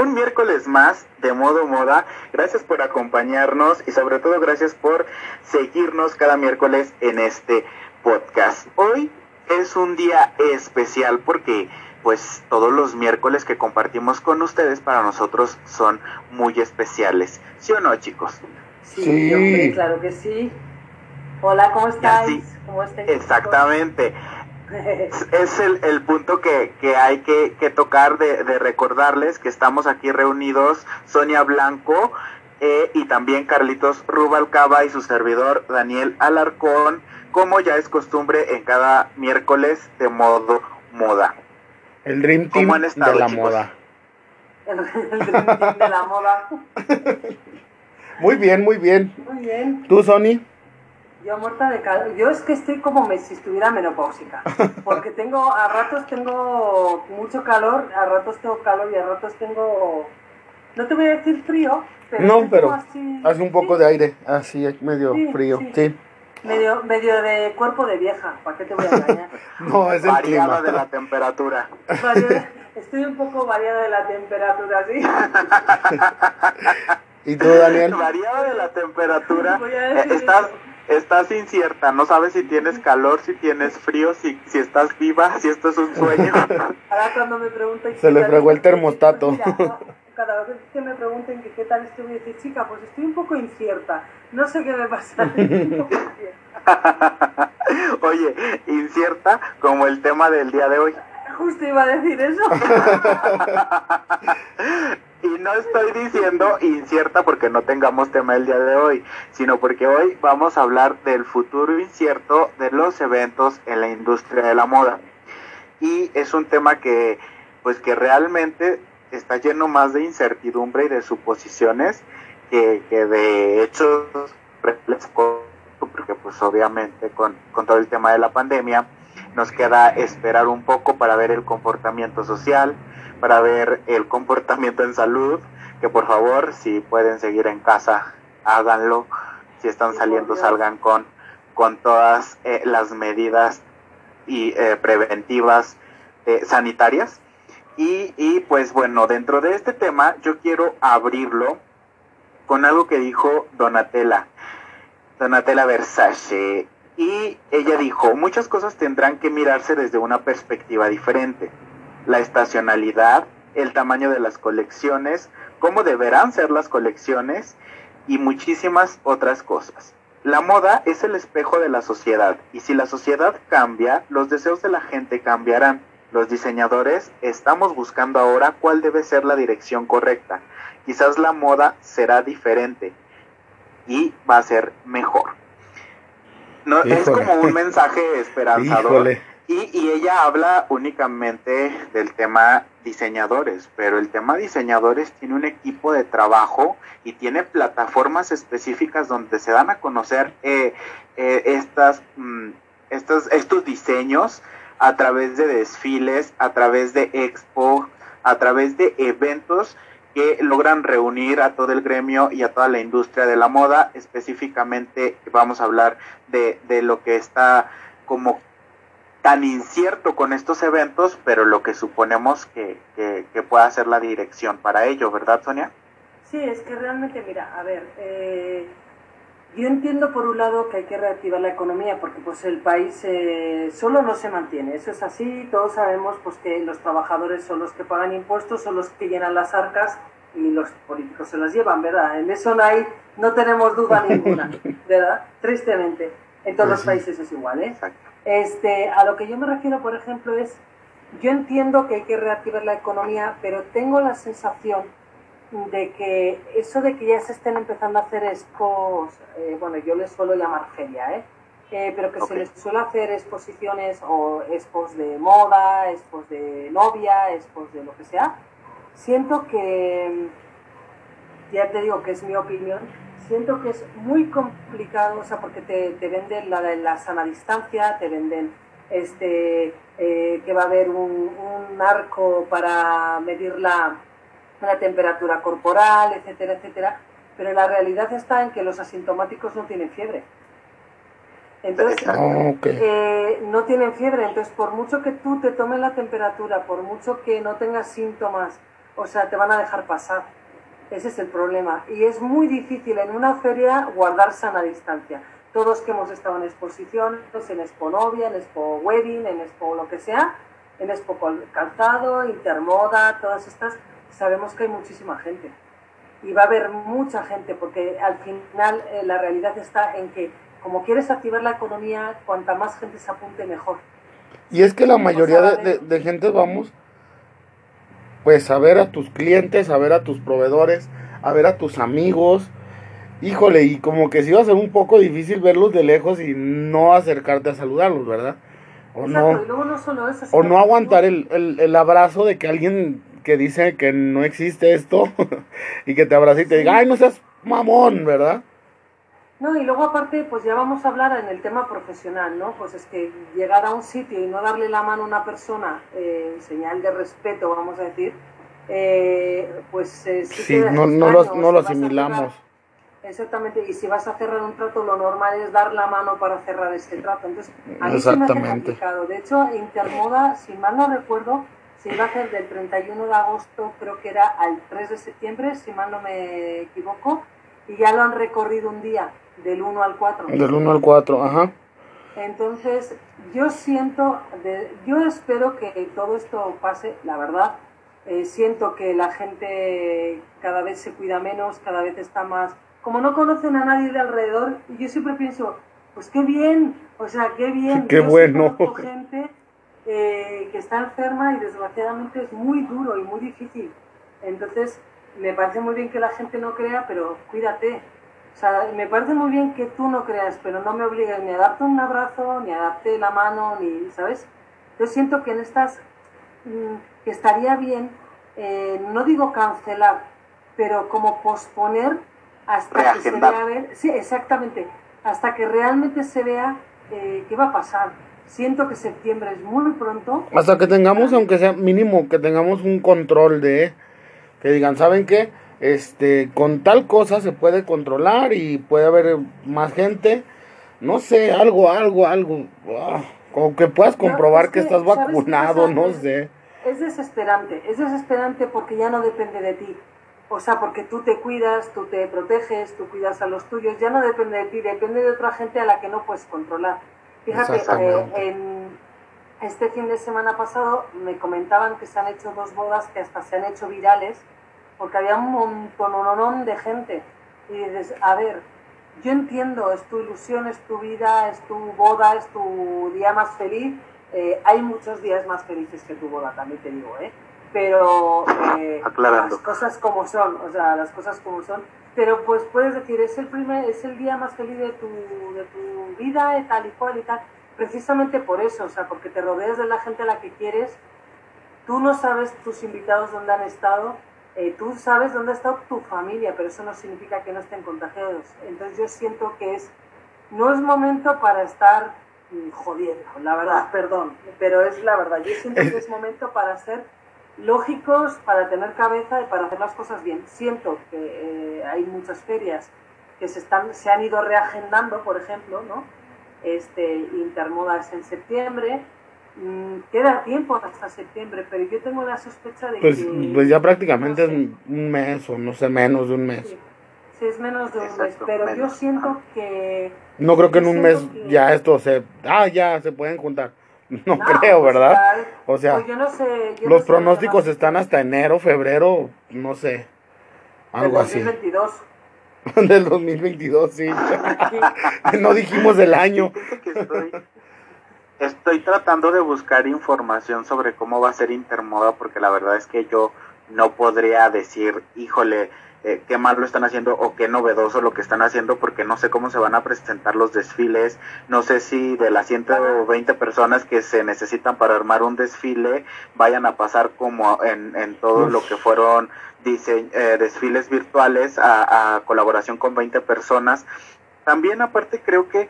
un miércoles más de modo moda. Gracias por acompañarnos y sobre todo gracias por seguirnos cada miércoles en este podcast. Hoy es un día especial porque pues todos los miércoles que compartimos con ustedes para nosotros son muy especiales. ¿Sí o no, chicos? Sí, claro que sí. Hola, ¿cómo estáis? ¿Cómo estáis Exactamente. Es el, el punto que, que hay que, que tocar de, de, recordarles que estamos aquí reunidos Sonia Blanco eh, y también Carlitos Rubalcaba y su servidor Daniel Alarcón, como ya es costumbre en cada miércoles de modo moda. El Dream Team de la moda. El, el Dream Team de la moda. muy bien, muy bien. Muy bien. ¿Tú, Sony? Yo muerta de calor. Yo es que estoy como si estuviera menopáusica. Porque tengo, a ratos tengo mucho calor, a ratos tengo calor y a ratos tengo. No te voy a decir frío, pero. No, pero hace un poco de aire, así, medio frío, sí. Medio, medio de cuerpo de vieja, ¿para qué te voy a engañar? no, es el Variada de la temperatura. estoy un poco variada de la temperatura, sí. ¿Y tú, Daniel? Variada de la temperatura. Eh, estás, estás incierta, no sabes si tienes calor, si tienes frío, si, si estás viva, si esto es un sueño. Ahora cuando me preguntan... Se le fregó el termostato. cada vez que me pregunten que qué tal estoy, voy a decir, chica, pues estoy un poco incierta, no sé qué me pasa. Oye, incierta como el tema del día de hoy. Justo iba a decir eso. Y no estoy diciendo incierta porque no tengamos tema el día de hoy, sino porque hoy vamos a hablar del futuro incierto de los eventos en la industria de la moda. Y es un tema que, pues que realmente está lleno más de incertidumbre y de suposiciones que, que de hechos porque pues obviamente con, con todo el tema de la pandemia nos queda esperar un poco para ver el comportamiento social, para ver el comportamiento en salud, que por favor, si pueden seguir en casa, háganlo. Si están saliendo, salgan con, con todas eh, las medidas y eh, preventivas eh, sanitarias. Y, y pues bueno, dentro de este tema yo quiero abrirlo con algo que dijo Donatella, Donatella Versace. Y ella dijo, muchas cosas tendrán que mirarse desde una perspectiva diferente la estacionalidad, el tamaño de las colecciones, cómo deberán ser las colecciones y muchísimas otras cosas. La moda es el espejo de la sociedad y si la sociedad cambia, los deseos de la gente cambiarán. Los diseñadores estamos buscando ahora cuál debe ser la dirección correcta. Quizás la moda será diferente y va a ser mejor. No, es como un mensaje esperanzador. Y, ella habla únicamente del tema diseñadores, pero el tema diseñadores tiene un equipo de trabajo y tiene plataformas específicas donde se dan a conocer eh, eh, estas, mm, estos, estos diseños a través de desfiles, a través de expo, a través de eventos que logran reunir a todo el gremio y a toda la industria de la moda. Específicamente vamos a hablar de, de lo que está como tan incierto con estos eventos, pero lo que suponemos que, que, pueda ser la dirección para ello, ¿verdad, Sonia? Sí, es que realmente, mira, a ver, eh, yo entiendo por un lado que hay que reactivar la economía porque pues el país eh, solo no se mantiene, eso es así, todos sabemos pues que los trabajadores son los que pagan impuestos, son los que llenan las arcas y los políticos se las llevan, ¿verdad? En eso no hay, no tenemos duda ninguna, ¿verdad? Tristemente, en todos los países es igual, ¿eh? Exacto. Este, a lo que yo me refiero, por ejemplo, es, yo entiendo que hay que reactivar la economía, pero tengo la sensación de que eso de que ya se estén empezando a hacer expos, eh, bueno, yo les suelo llamar feria, ¿eh? eh pero que se les suele hacer exposiciones o expos de moda, expos de novia, expos de lo que sea, siento que, ya te digo que es mi opinión, siento que es muy complicado, o sea, porque te, te venden la, la sana distancia, te venden este eh, que va a haber un, un arco para medir la, la, temperatura corporal, etcétera, etcétera, pero la realidad está en que los asintomáticos no tienen fiebre. Entonces, ah, eh, no tienen fiebre, entonces por mucho que tú te tomes la temperatura, por mucho que no tengas síntomas, o sea, te van a dejar pasar. Ese es el problema. Y es muy difícil en una feria guardar sana distancia. Todos que hemos estado en exposiciones, en Expo Novia, en Expo Wedding, en Expo lo que sea, en Expo Calzado, Intermoda, todas estas, sabemos que hay muchísima gente. Y va a haber mucha gente, porque al final eh, la realidad está en que, como quieres activar la economía, cuanta más gente se apunte, mejor. Y es que la mayoría de, de gente vamos pues a ver a tus clientes, a ver a tus proveedores, a ver a tus amigos. Híjole, y como que sí va a ser un poco difícil verlos de lejos y no acercarte a saludarlos, ¿verdad? O no, o no aguantar el, el, el, abrazo de que alguien que dice que no existe esto y que te abrace y te diga, ay, no seas mamón, ¿verdad? No, y luego aparte, pues ya vamos a hablar en el tema profesional, ¿no? Pues es que llegar a un sitio y no darle la mano a una persona, eh, señal de respeto, vamos a decir, eh, pues eh, sí, no, no, lo, no lo asimilamos. exactamente, y si vas a cerrar un trato, lo normal es dar la mano para cerrar este trato. Entonces, a mí se me hace complicado. De hecho, Intermoda, si mal no recuerdo, se iba a hacer del 31 de agosto, creo que era al 3 de septiembre, si mal no me equivoco, y ya lo han recorrido un día. Del 1 al 4. Del 1 al 4, ajá. Entonces, yo siento, de, yo espero que todo esto pase, la verdad. Eh, siento que la gente cada vez se cuida menos, cada vez está más... Como no conocen a nadie de alrededor, yo siempre pienso, pues qué bien, o sea, qué bien. Qué bueno. gente eh, que está enferma y desgraciadamente es muy duro y muy difícil. Entonces, me parece muy bien que la gente no crea, pero cuídate, o sea, me parece muy bien que tú no creas, pero no me obligues ni a darte un abrazo, ni a darte la mano, ni, ¿sabes? Yo siento que en estas, mm, que estaría bien, eh, no digo cancelar, pero como posponer hasta que se vea, ver, sí, exactamente, hasta que realmente se vea eh, qué va a pasar. Siento que septiembre es muy pronto. Hasta que tengamos, aunque sea mínimo, que tengamos un control de, que digan, ¿saben qué? Este, con tal cosa se puede controlar y puede haber más gente, no sé, algo, algo, algo, ah, como que puedas comprobar que, estás vacunado, no sé. Es desesperante, es desesperante porque ya no depende de ti. O sea, porque tú te cuidas, tú te proteges, tú cuidas a los tuyos, ya no depende de ti, depende de otra gente a la que no puedes controlar. Fíjate, eh, en este fin de semana pasado me comentaban que se han hecho dos bodas que hasta se han hecho virales porque había un montón de gente. Y dices, a ver, yo entiendo, es tu ilusión, es tu vida, es tu boda, es tu día más feliz. Eh, hay muchos días más felices que tu boda, también te digo, ¿eh? Pero eh, las cosas como son, o sea, las cosas como son. Pero pues puedes decir, es el primer, es el día más feliz de tu, de tu vida, y tal y cual y tal. Precisamente por eso, o sea, porque te rodeas de la gente a la que quieres. Tú no sabes tus invitados dónde han estado, eh, tú sabes dónde está tu familia, pero eso no significa que no estén contagiados. Entonces yo siento que es, no es momento para estar mm, jodiendo, la verdad, perdón, pero es la verdad. Yo siento que es momento para ser lógicos, para tener cabeza y para hacer las cosas bien. Siento que eh, hay muchas ferias que se, están, se han ido reagendando, por ejemplo, ¿no? Este, Intermoda es en septiembre, queda tiempo hasta septiembre, pero yo tengo la sospecha de pues, que... Pues ya prácticamente es un mes o no sé, menos de un mes. Sí, es menos de un mes, pero yo siento que... No creo que en un mes ya esto se... Ah, ya se pueden juntar. No, creo, pues ¿verdad? o sea, pues yo no sé, los pronósticos están hasta enero, febrero, no sé. Algo así. 2022. Del 2022, sí. no dijimos el año. Estoy tratando de buscar información sobre cómo va a ser Intermoda porque la verdad es que yo no podría decir, híjole, eh, qué mal lo están haciendo o qué novedoso lo que están haciendo porque no sé cómo se van a presentar los desfiles, no sé si de las 120 personas que se necesitan para armar un desfile vayan a pasar como en, en todo lo que fueron eh, desfiles virtuales a, a colaboración con 20 personas. También aparte creo que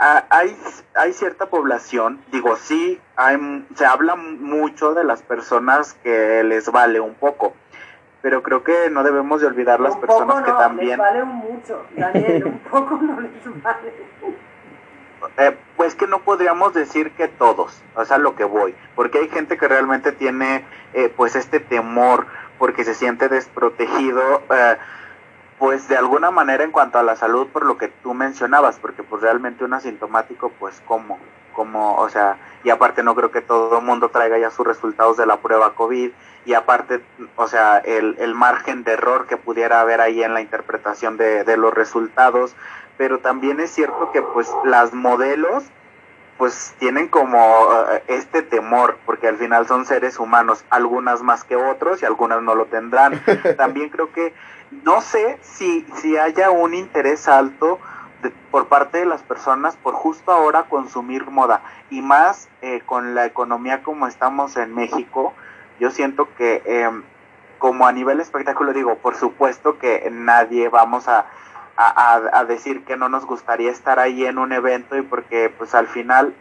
hay, hay cierta población, digo, sí, hay, se habla mucho de las personas que les vale un poco, pero creo que no debemos de olvidar las personas que también... Les vale mucho, Daniel, un poco no les vale. Eh, pues que no podríamos decir que todos, o sea, lo que voy, porque hay gente que realmente tiene eh, pues este temor porque se siente desprotegido. Eh, pues de alguna manera en cuanto a la salud por lo que tú mencionabas, porque pues realmente un asintomático pues como, como, o sea, y aparte no creo que todo el mundo traiga ya sus resultados de la prueba COVID y aparte, o sea, el, el margen de error que pudiera haber ahí en la interpretación de, de los resultados, pero también es cierto que pues las modelos pues tienen como eh, este temor, porque al final son seres humanos, algunas más que otros y algunas no lo tendrán. También creo que no sé si, si haya un interés alto por parte de las personas por justo ahora consumir moda. Y más eh, con la economía como estamos en México, yo siento que em, como a nivel espectáculo digo, por supuesto que nadie vamos a, a, decir que no nos gustaría estar ahí en un evento y porque pues al final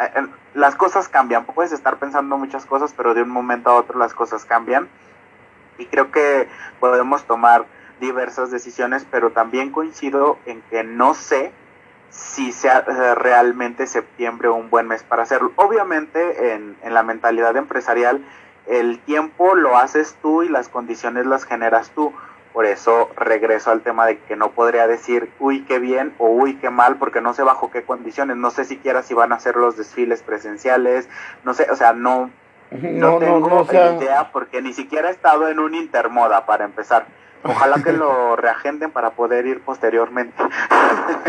eh, las cosas cambian, puedes estar pensando muchas cosas, pero de un momento a otro las cosas cambian y creo que podemos tomar diversas decisiones, pero también coincido en que no sé si sea eh, realmente septiembre un buen mes para hacerlo. Obviamente en, en la mentalidad empresarial el tiempo lo haces tú y las condiciones las generas tú. Por eso regreso al tema de que no podría decir, uy, qué bien o uy, qué mal, porque no sé bajo qué condiciones, no sé siquiera si van a hacer los desfiles presenciales, no sé, o sea, no, no, tengo idea porque ni siquiera he estado en un intermoda para empezar. Ojalá que lo reagenden para poder ir posteriormente.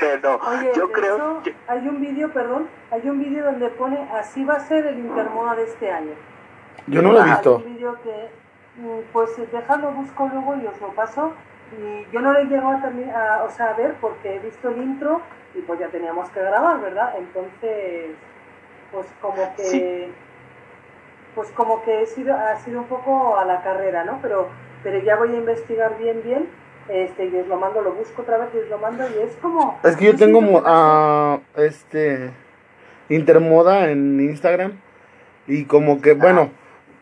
Pero yo creo que... hay un vídeo, perdón, hay un vídeo donde pone así va a ser el intermoda de este año. Yo no lo he visto. Hay un vídeo que mm, pues déjalo busco luego y os lo paso y yo no lo he llegado a, a, o sea, a ver porque he visto el intro y pues ya teníamos que grabar, ¿verdad? Entonces, pues como que pues como que he sido, ha sido un poco a la carrera, ¿no? Pero, pero ya voy a investigar bien, bien, este, y os lo mando, lo busco otra vez y os lo mando, y es como... Es que yo tengo, a este, Intermoda en Instagram, y como que, bueno,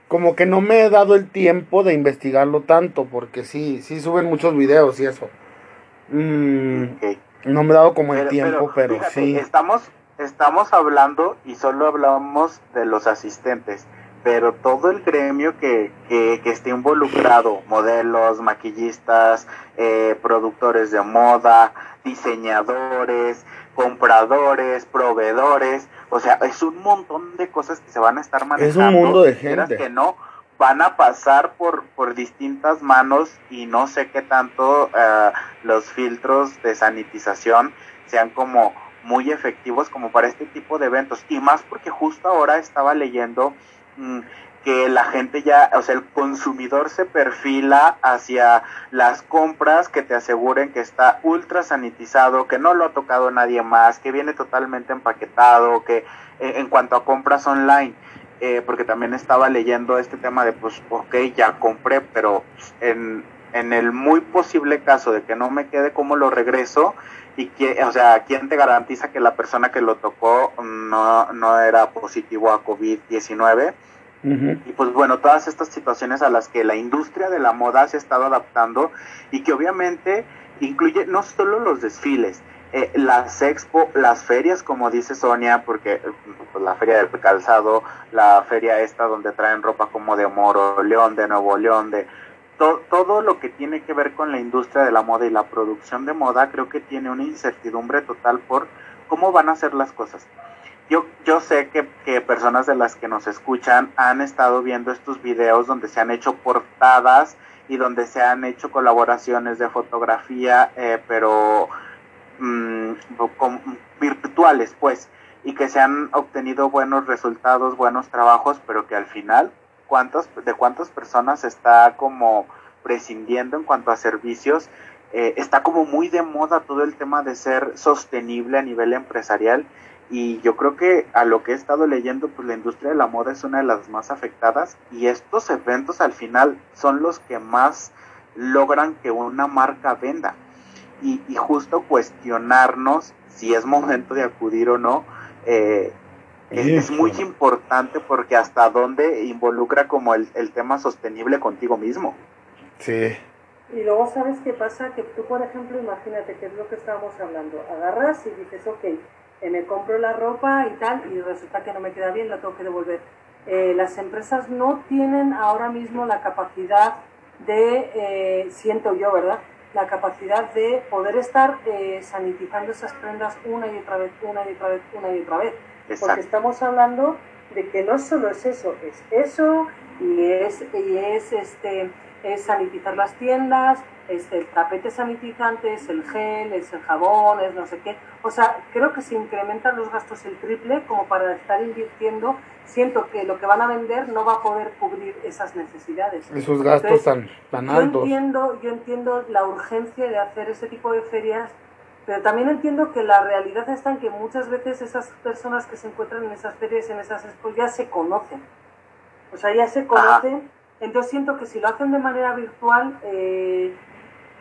como que no me he dado el tiempo de investigarlo tanto, porque sí, sí suben muchos videos y eso. Mm, no me he dado como el tiempo, pero, sí. Estamos, estamos hablando y solo hablamos de los asistentes pero todo el gremio que, que, esté involucrado, modelos, maquillistas, eh, productores de moda, diseñadores, compradores, proveedores, o sea, es un montón de cosas que se van a estar manejando. Es un mundo de gente. Que no van a pasar por, por distintas manos y no sé qué tanto uh, los filtros de sanitización sean como muy efectivos como para este tipo de eventos. Y más porque justo ahora estaba leyendo que la gente ya, o sea, el consumidor se perfila hacia las compras que te aseguren que está ultra sanitizado, que no lo ha tocado nadie más, que viene totalmente empaquetado, que eh, en cuanto a compras online, eh, porque también estaba leyendo este tema de, pues, ok, ya compré, pero en, en el muy posible caso de que no me quede, ¿cómo lo regreso? Y que, o sea, ¿quién te garantiza que la persona que lo tocó no, no era positivo a COVID-19? Y pues bueno, todas estas situaciones a las que la industria de la moda se ha estado adaptando y que obviamente incluye no solo los desfiles, eh, las expo, las ferias, como dice Sonia, porque pues, la feria del calzado, la feria esta donde traen ropa como de Moro León, de Nuevo León, de todo lo que tiene que ver con la industria de la moda y la producción de moda, creo que tiene una incertidumbre total por cómo van a ser las cosas. Yo, yo sé que, que personas de las que nos escuchan han estado viendo estos videos donde se han hecho portadas y donde se han hecho colaboraciones de fotografía, eh, pero mm, virtuales, pues, y que se han obtenido buenos resultados, buenos trabajos, pero que al final de cuántas personas está como prescindiendo en cuanto a servicios. Eh, está como muy de moda todo el tema de ser sostenible a nivel empresarial y yo creo que a lo que he estado leyendo, pues la industria de la moda es una de las más afectadas y estos eventos al final son los que más logran que una marca venda y, y justo cuestionarnos si es momento de acudir o no. Eh, es, muy importante porque hasta dónde involucra como el, el, tema sostenible contigo mismo. Sí. Y luego sabes qué pasa, que tú por ejemplo, imagínate que es lo que estábamos hablando, agarras y dices, ok, eh, me compro la ropa y tal, y resulta que no me queda bien, la tengo que devolver. eh, las empresas no tienen ahora mismo la capacidad de, eh, siento yo, ¿verdad? La capacidad de poder estar eh, sanitizando esas prendas una y otra vez, una y otra vez, una y otra vez. Porque estamos hablando de que no solo es eso, es eso y es, y es, este, es sanitizar las tiendas, es el tapete sanitizante, es el gel, es el jabón, es no sé qué. O sea, creo que se incrementan los gastos el triple como para estar invirtiendo. Siento que lo que van a vender no va a poder cubrir esas necesidades. Esos gastos tan, tan altos. Yo entiendo, yo entiendo la urgencia de hacer ese tipo de ferias, pero también entiendo que la realidad está en que muchas veces esas personas que se encuentran en esas ferias, en esas expos, ya se conocen. O sea, ya se conocen. Entonces siento que si lo hacen de manera virtual, eh,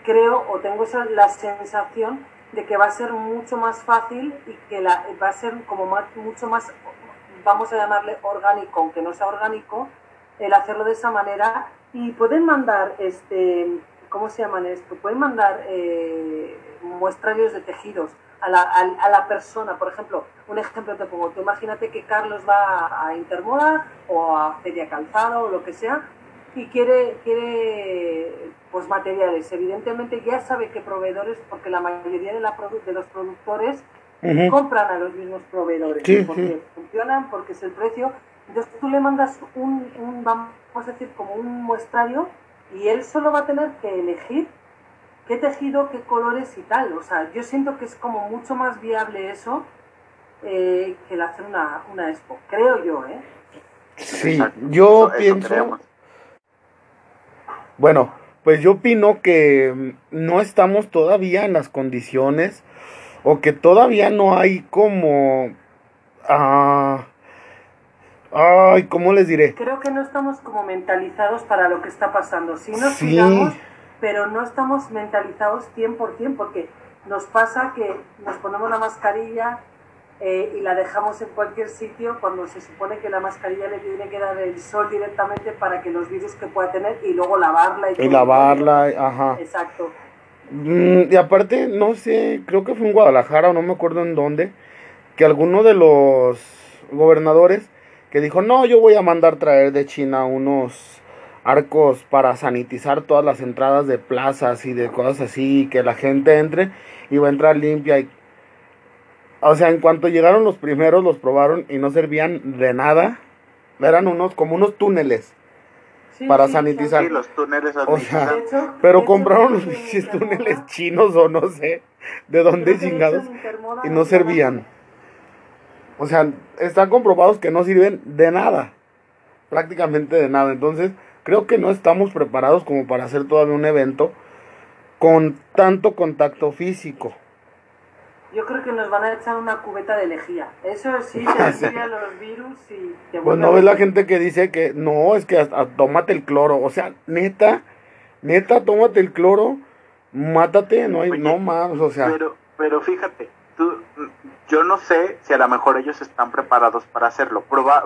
creo o tengo esa, la sensación de que va a ser mucho más fácil y que la, va a ser como mucho más, vamos a llamarle orgánico, aunque no sea orgánico, el hacerlo de esa manera. Y pueden mandar, este, ¿cómo se llaman esto? Pueden mandar eh, muestrarios de tejidos a la, a, la, persona. Por ejemplo, un ejemplo te pongo, tú imagínate que Carlos va a Intermoda o a Feria Calzado o lo que sea y quiere, quiere pues materiales. Evidentemente ya sabe que proveedores, porque la mayoría de, la de los productores compran a los mismos proveedores, porque funcionan, porque es el precio. Entonces tú le mandas un, un, vamos a decir, como un muestrario y él solo va a tener que elegir qué tejido, qué colores y tal. O sea, yo siento que es como mucho más viable eso eh, que el hacer una, una expo. Creo yo, ¿eh? Sí, yo pienso... Bueno, pues yo opino que no estamos todavía en las condiciones o que todavía no hay como... Ah, ay, ¿cómo les diré? Creo que no estamos como mentalizados para lo que está pasando. Sí nos sí. Pero no estamos mentalizados 100%, porque nos pasa que nos ponemos la mascarilla, eh, y la dejamos en cualquier sitio cuando se supone que la mascarilla le tiene que dar el sol directamente para que los virus que pueda tener y luego lavarla. Y, lavarla, ajá. Exacto. Mm, y aparte, no sé, creo que fue en Guadalajara o no me acuerdo en dónde, que alguno de los gobernadores que dijo, no, yo voy a mandar traer de China unos arcos para sanitizar todas las entradas de plazas y de cosas así, que la gente entre y va a entrar limpia y o sea, en cuanto llegaron los primeros, los probaron y no servían de nada. Eran unos, como unos túneles para sanitizar. Sí, los túneles o sea, pero compraron los túneles chinos o no sé de dónde chingados y no servían. O sea, están comprobados que no sirven de nada. Prácticamente de nada. Entonces, creo que no estamos preparados como para hacer todavía un evento con tanto contacto físico. Yo creo que nos van a echar una cubeta de lejía. Eso sí te a los virus y te Pues no ves la gente que dice que no, es que hasta, tómate el cloro. O sea, neta, neta, tómate el cloro, mátate, no hay no más, o sea. Pero, pero fíjate, tú, yo no sé si a lo mejor ellos están preparados para hacerlo.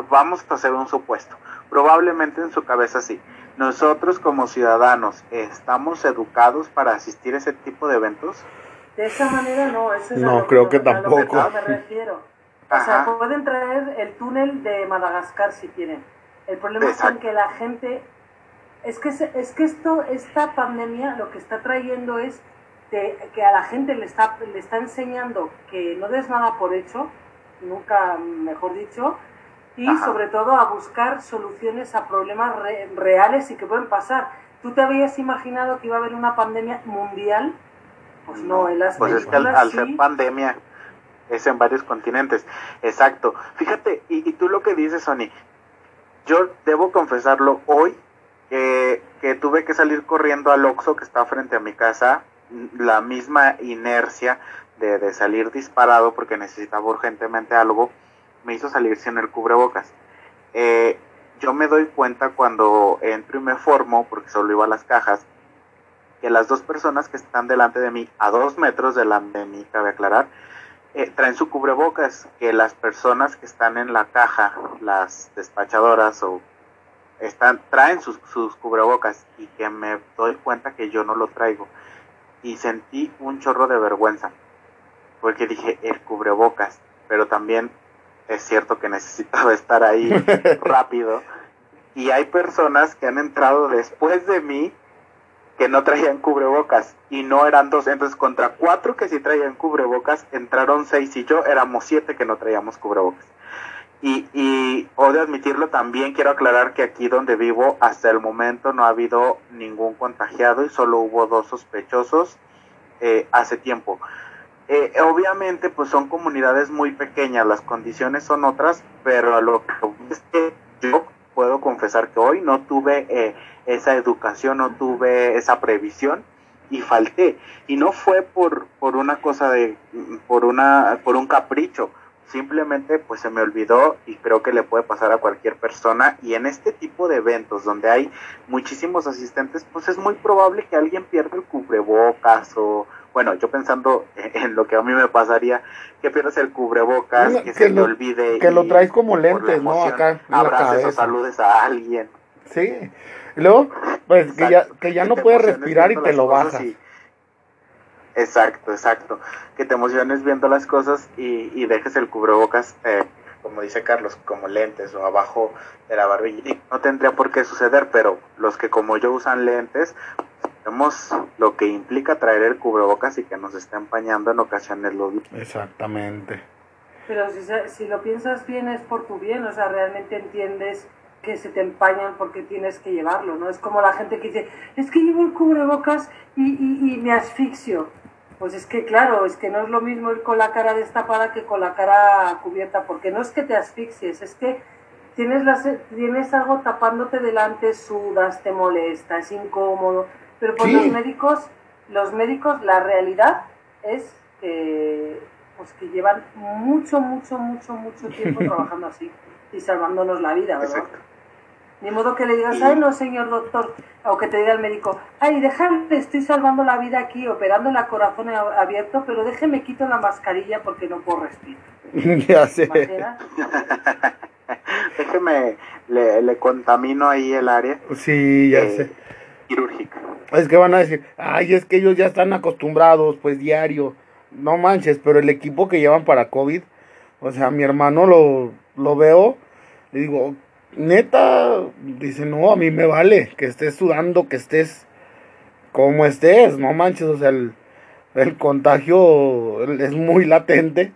vamos a hacer un supuesto. Probablemente en su cabeza sí. Nosotros como ciudadanos, ¿estamos educados para asistir a ese tipo de eventos? De esa manera no, eso es no, creo que tampoco. A lo que me refiero. O sea, pueden traer el túnel de Madagascar si quieren. El problema es que la gente... Es que, es que esto, esta pandemia lo que está trayendo es que, que a la gente le está, le está enseñando que no des nada por hecho, nunca mejor dicho, y sobre todo a buscar soluciones a problemas reales y que pueden pasar. ¿Tú te habías imaginado que iba a haber una pandemia mundial? Pues no, en las Pues es que al, ser pandemia es en varios continentes. Exacto. Fíjate, y, tú lo que dices, Sony, yo debo confesarlo hoy, que, que tuve que salir corriendo al Oxxo que está frente a mi casa, la misma inercia de, de salir disparado porque necesitaba urgentemente algo, me hizo salir sin el cubrebocas. Eh, yo me doy cuenta cuando entro y me formo, porque solo iba a las cajas, que las dos personas que están delante de mí, a dos metros delante de mí, cabe aclarar, eh, traen su cubrebocas, que las personas que están en la caja, las despachadoras o están, traen sus, sus cubrebocas y que me doy cuenta que yo no lo traigo. Y sentí un chorro de vergüenza, porque dije el cubrebocas, pero también es cierto que necesitaba estar ahí rápido. Y hay personas que han entrado después de mí que no traían cubrebocas y no eran dos. Entonces, contra cuatro que sí traían cubrebocas, entraron seis y yo éramos siete que no traíamos cubrebocas. Y, y odio admitirlo también, quiero aclarar que aquí donde vivo hasta el momento no ha habido ningún contagiado y solo hubo dos sospechosos eh, hace tiempo. Eh, obviamente pues son comunidades muy pequeñas, las condiciones son otras, pero lo que es que yo puedo confesar que hoy no tuve eh, esa educación, no tuve esa previsión y falté. Y no fue por, por una cosa de, por una, por un capricho, simplemente pues se me olvidó y creo que le puede pasar a cualquier persona. Y en este tipo de eventos donde hay muchísimos asistentes pues es muy probable que alguien pierda el cubrebocas o bueno yo pensando en lo que a mí me pasaría que pierdas el cubrebocas que, se te olvide que lo traes como lentes no acá abraces o saludes a alguien. Sí. Y luego pues que ya que ya no puedes respirar y te lo bajas Exacto, exacto. Que te emociones viendo las cosas y, y dejes el cubrebocas, eh, como dice Carlos, como lentes o abajo de la barbilla. no tendría por qué suceder, pero los que como yo usan lentes, vemos lo que implica traer el cubrebocas y que nos esté empañando en ocasiones los... Exactamente. Pero si, si lo piensas bien es por tu bien, o sea, realmente entiendes que se te empañan porque tienes que llevarlo, ¿no? Es como la gente que dice, es que llevo el cubrebocas y, y, y me asfixio pues es que claro, es que no es lo mismo ir con la cara destapada que con la cara cubierta, porque no es que te asfixies, es que tienes, las, tienes algo tapándote delante, sudas, te molesta, es incómodo, pero por los médicos, los médicos, la realidad es que, pues que llevan mucho, mucho, mucho, mucho tiempo trabajando así y salvándonos la vida, ¿verdad? Ni modo que le digas, ay no, señor doctor, o que te diga el médico, ay, déjame, estoy salvando la vida aquí, operando el corazón abierto, pero déjeme quito la mascarilla porque no puedo respirar. ya sé. déjeme, le, le, contamino ahí el área. Sí, ya eh, sé. Quirúrgica. Es que van a decir, ay, es que ellos ya están acostumbrados, pues diario. No manches, pero el equipo que llevan para COVID, o sea, mi hermano lo, lo veo, le digo, neta, dice, no, a mí me vale que estés sudando, que estés como estés, no manches, o sea, el, el contagio es muy latente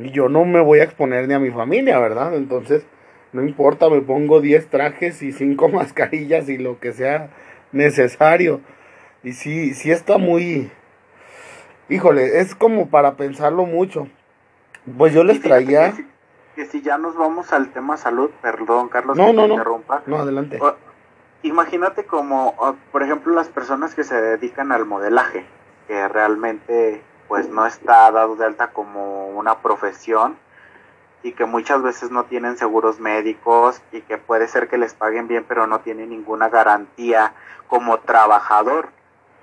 y yo no me voy a exponer ni a mi familia, ¿verdad? Entonces, no importa, me pongo 10 trajes y 5 mascarillas y lo que sea necesario. Y sí, sí está muy... Híjole, es como para pensarlo mucho. Pues yo les traía que si ya nos vamos al tema salud, perdón Carlos, no, que no, te interrumpa. No, adelante. imagínate como, por ejemplo, las personas que se dedican al modelaje, que realmente pues no está dado de alta como una profesión y que muchas veces no tienen seguros médicos y que puede ser que les paguen bien pero no tienen ninguna garantía como trabajador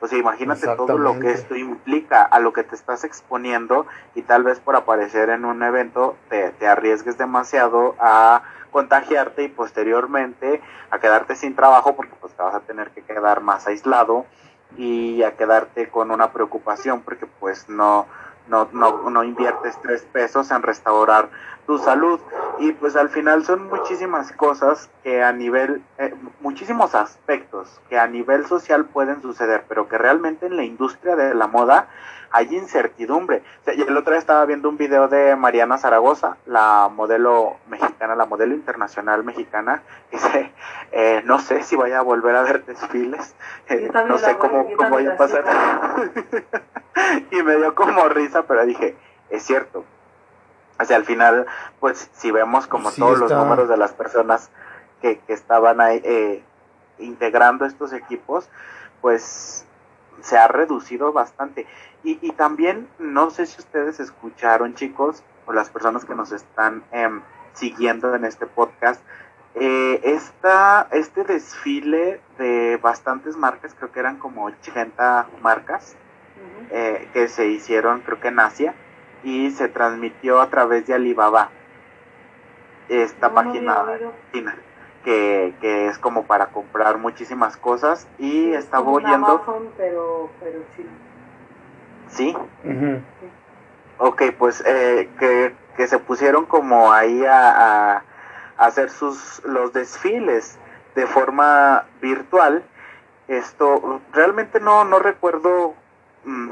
o sea, imagínate todo lo que esto implica, a lo que te estás exponiendo y tal vez por aparecer en un evento te, te arriesgues demasiado a contagiarte y posteriormente a quedarte sin trabajo porque pues te vas a tener que quedar más aislado y a quedarte con una preocupación porque pues no, no, no, no inviertes tres pesos en restaurar tu salud. Y pues al final son muchísimas cosas que a nivel, eh, muchísimos aspectos que a nivel social pueden suceder, pero que realmente en la industria de la moda hay incertidumbre. O el otro día estaba viendo un video de Mariana Zaragoza, la modelo mexicana, la modelo internacional mexicana, y dice, eh, no sé si vaya a volver a ver desfiles, eh, no sé cómo, cómo vaya a pasar. y me dio como risa, pero dije, es cierto, o sea, al final, pues si vemos como todos los números de las personas que, que estaban ahí eh, integrando estos equipos, pues se ha reducido bastante. Y, y también, no sé si ustedes escucharon, chicos, o las personas que nos están em, siguiendo en este podcast, eh, esta, este desfile de bastantes marcas, creo que eran como 80 marcas, eh, que se hicieron, creo que en Asia, y se transmitió a través de Alibaba, esta página china, que, que es como para comprar muchísimas cosas y estaba oyendo... pero, pero ¿Sí? Ok, pues eh, que, que, se pusieron como ahí a, a, hacer sus los desfiles de forma virtual. Esto realmente no no recuerdo mm,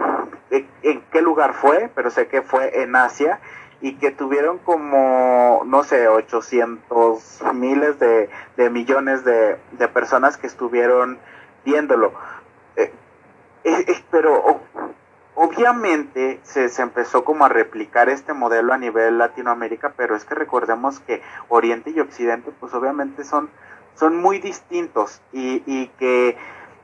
en, qué lugar fue, pero sé que fue en Asia y que tuvieron como, no sé, 800 miles de, de millones de, de, personas que estuvieron viéndolo. Eh, eh pero obviamente se, se, empezó como a replicar este modelo a nivel Latinoamérica, pero es que recordemos que Oriente y Occidente pues obviamente son, son muy distintos y, y que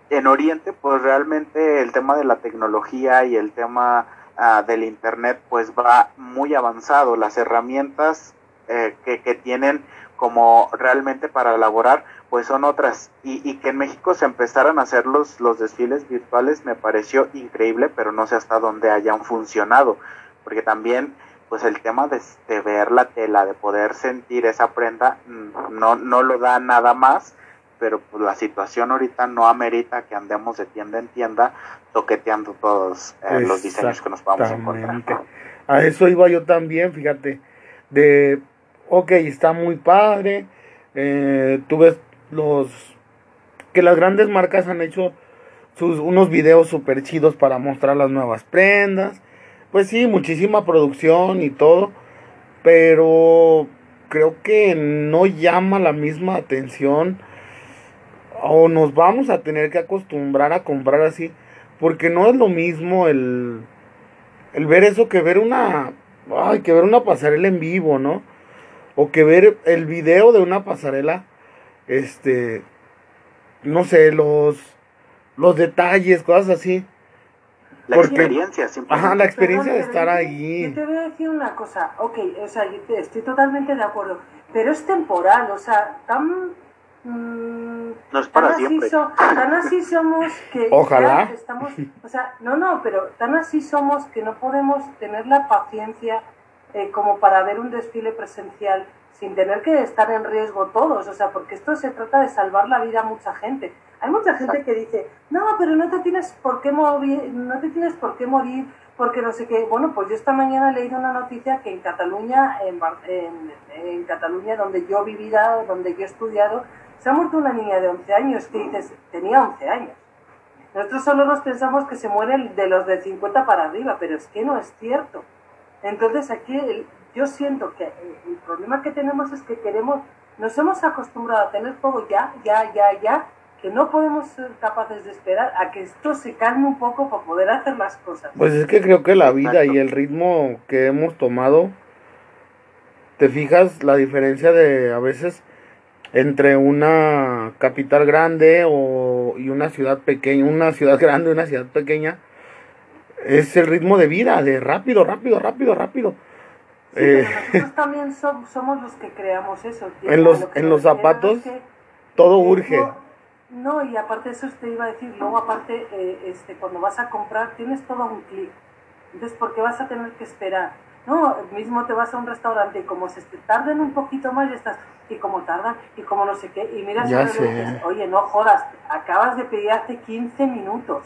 en Oriente pues realmente el tema de la tecnología y el tema uh, del Internet pues va muy avanzado, las herramientas eh, que, que tienen como realmente para elaborar pues son otras. Y, y, que en México se empezaran a hacer los, los desfiles virtuales me pareció increíble, pero no sé hasta dónde hayan funcionado, porque también pues el tema de, de ver la tela, de poder sentir esa prenda, mm, no, no lo da nada más, pero pues la situación ahorita no amerita que andemos de tienda en tienda toqueteando todos eh, los diseños que nos podamos encontrar. A eso iba yo también, fíjate, de, ok, está muy padre, eh, tú ves los que las grandes marcas han hecho sus unos videos super chidos para mostrar las nuevas prendas. Pues sí, muchísima producción y todo, pero creo que no llama la misma atención o nos vamos a tener que acostumbrar a comprar así, porque no es lo mismo el el ver eso que ver una ay, que ver una pasarela en vivo, ¿no? O que ver el video de una pasarela este, no sé, los, los detalles, cosas así. La experiencia, Ajá, la experiencia de estar ahí. Yo te voy a decir una cosa, ok, o sea, yo estoy totalmente de acuerdo, pero es temporal, o sea, tan... Mm, no es para siempre. tan así somos que... Ojalá. Estamos, o sea, no, no, pero tan así somos que no podemos tener la paciencia eh, como para ver un desfile presencial sin tener que estar en riesgo todos, o sea, porque esto se trata de salvar la vida a mucha gente. Hay mucha gente que dice, no, pero no te tienes por qué morir, no te tienes por qué morir, porque no sé qué. Bueno, pues yo esta mañana he leído una noticia que en Cataluña, en, en, Cataluña, donde yo he vivido, donde yo he estudiado, se ha muerto una niña de 11 años, que dices, tenía 11 años. Nosotros solo nos pensamos que se mueren de los de 50 para arriba, pero es que no es cierto. Entonces aquí yo siento que el problema que tenemos es que queremos, nos hemos acostumbrado a tener todo ya, ya, ya, ya, que no podemos ser capaces de esperar a que esto se calme un poco para poder hacer las cosas. Pues es que creo que la vida y el ritmo que hemos tomado, te fijas la diferencia de a veces entre una capital grande o, y una ciudad pequeña, una ciudad grande y una ciudad pequeña, es el ritmo de vida, de rápido, rápido, rápido, rápido. Eh, nosotros también somos los que creamos eso. En los, en los zapatos todo urge. No, y aparte eso te iba a decir, luego aparte, eh, este, cuando vas a comprar tienes todo un clic. Entonces, ¿por qué vas a tener que esperar? No, mismo te vas a un restaurante y como se te tarden un poquito más, ya estás, y como tardan, y como no sé qué, y miras ya oye, no jodas, acabas de pedir hace 15 minutos.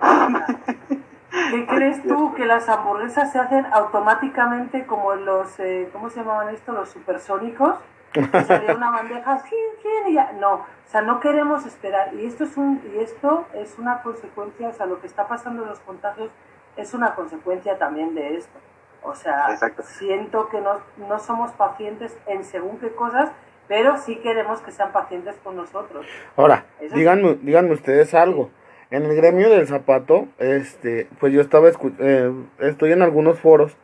¿Qué crees tú que las hamburguesas se hacen automáticamente como los, eh, ¿cómo se llamaban esto? Los supersónicos. Que salía una bandeja, sí, sí, ya. No, o sea, no queremos esperar. Y esto es un, y esto es una consecuencia, o sea, lo que está pasando en los contagios es una consecuencia también de esto. O sea, siento que no, no somos pacientes en según qué cosas, pero sí queremos que sean pacientes con nosotros. Ahora, díganme, díganme ustedes algo en el gremio del zapato, este, pues yo estaba, eh, estoy en algunos foros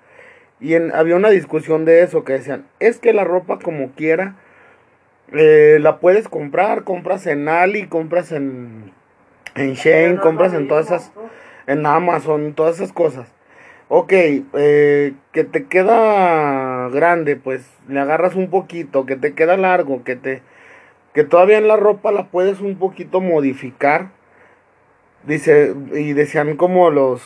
y en, había una discusión de eso que decían, es que la ropa como quiera, eh, la puedes comprar, compras en Ali, compras en, en Shane, compras en todas esas, en Amazon, todas esas cosas. Ok, eh, que te queda grande, pues le agarras un poquito, que te queda largo, que te, que todavía en la ropa la puedes un poquito modificar Dice, y decían como los,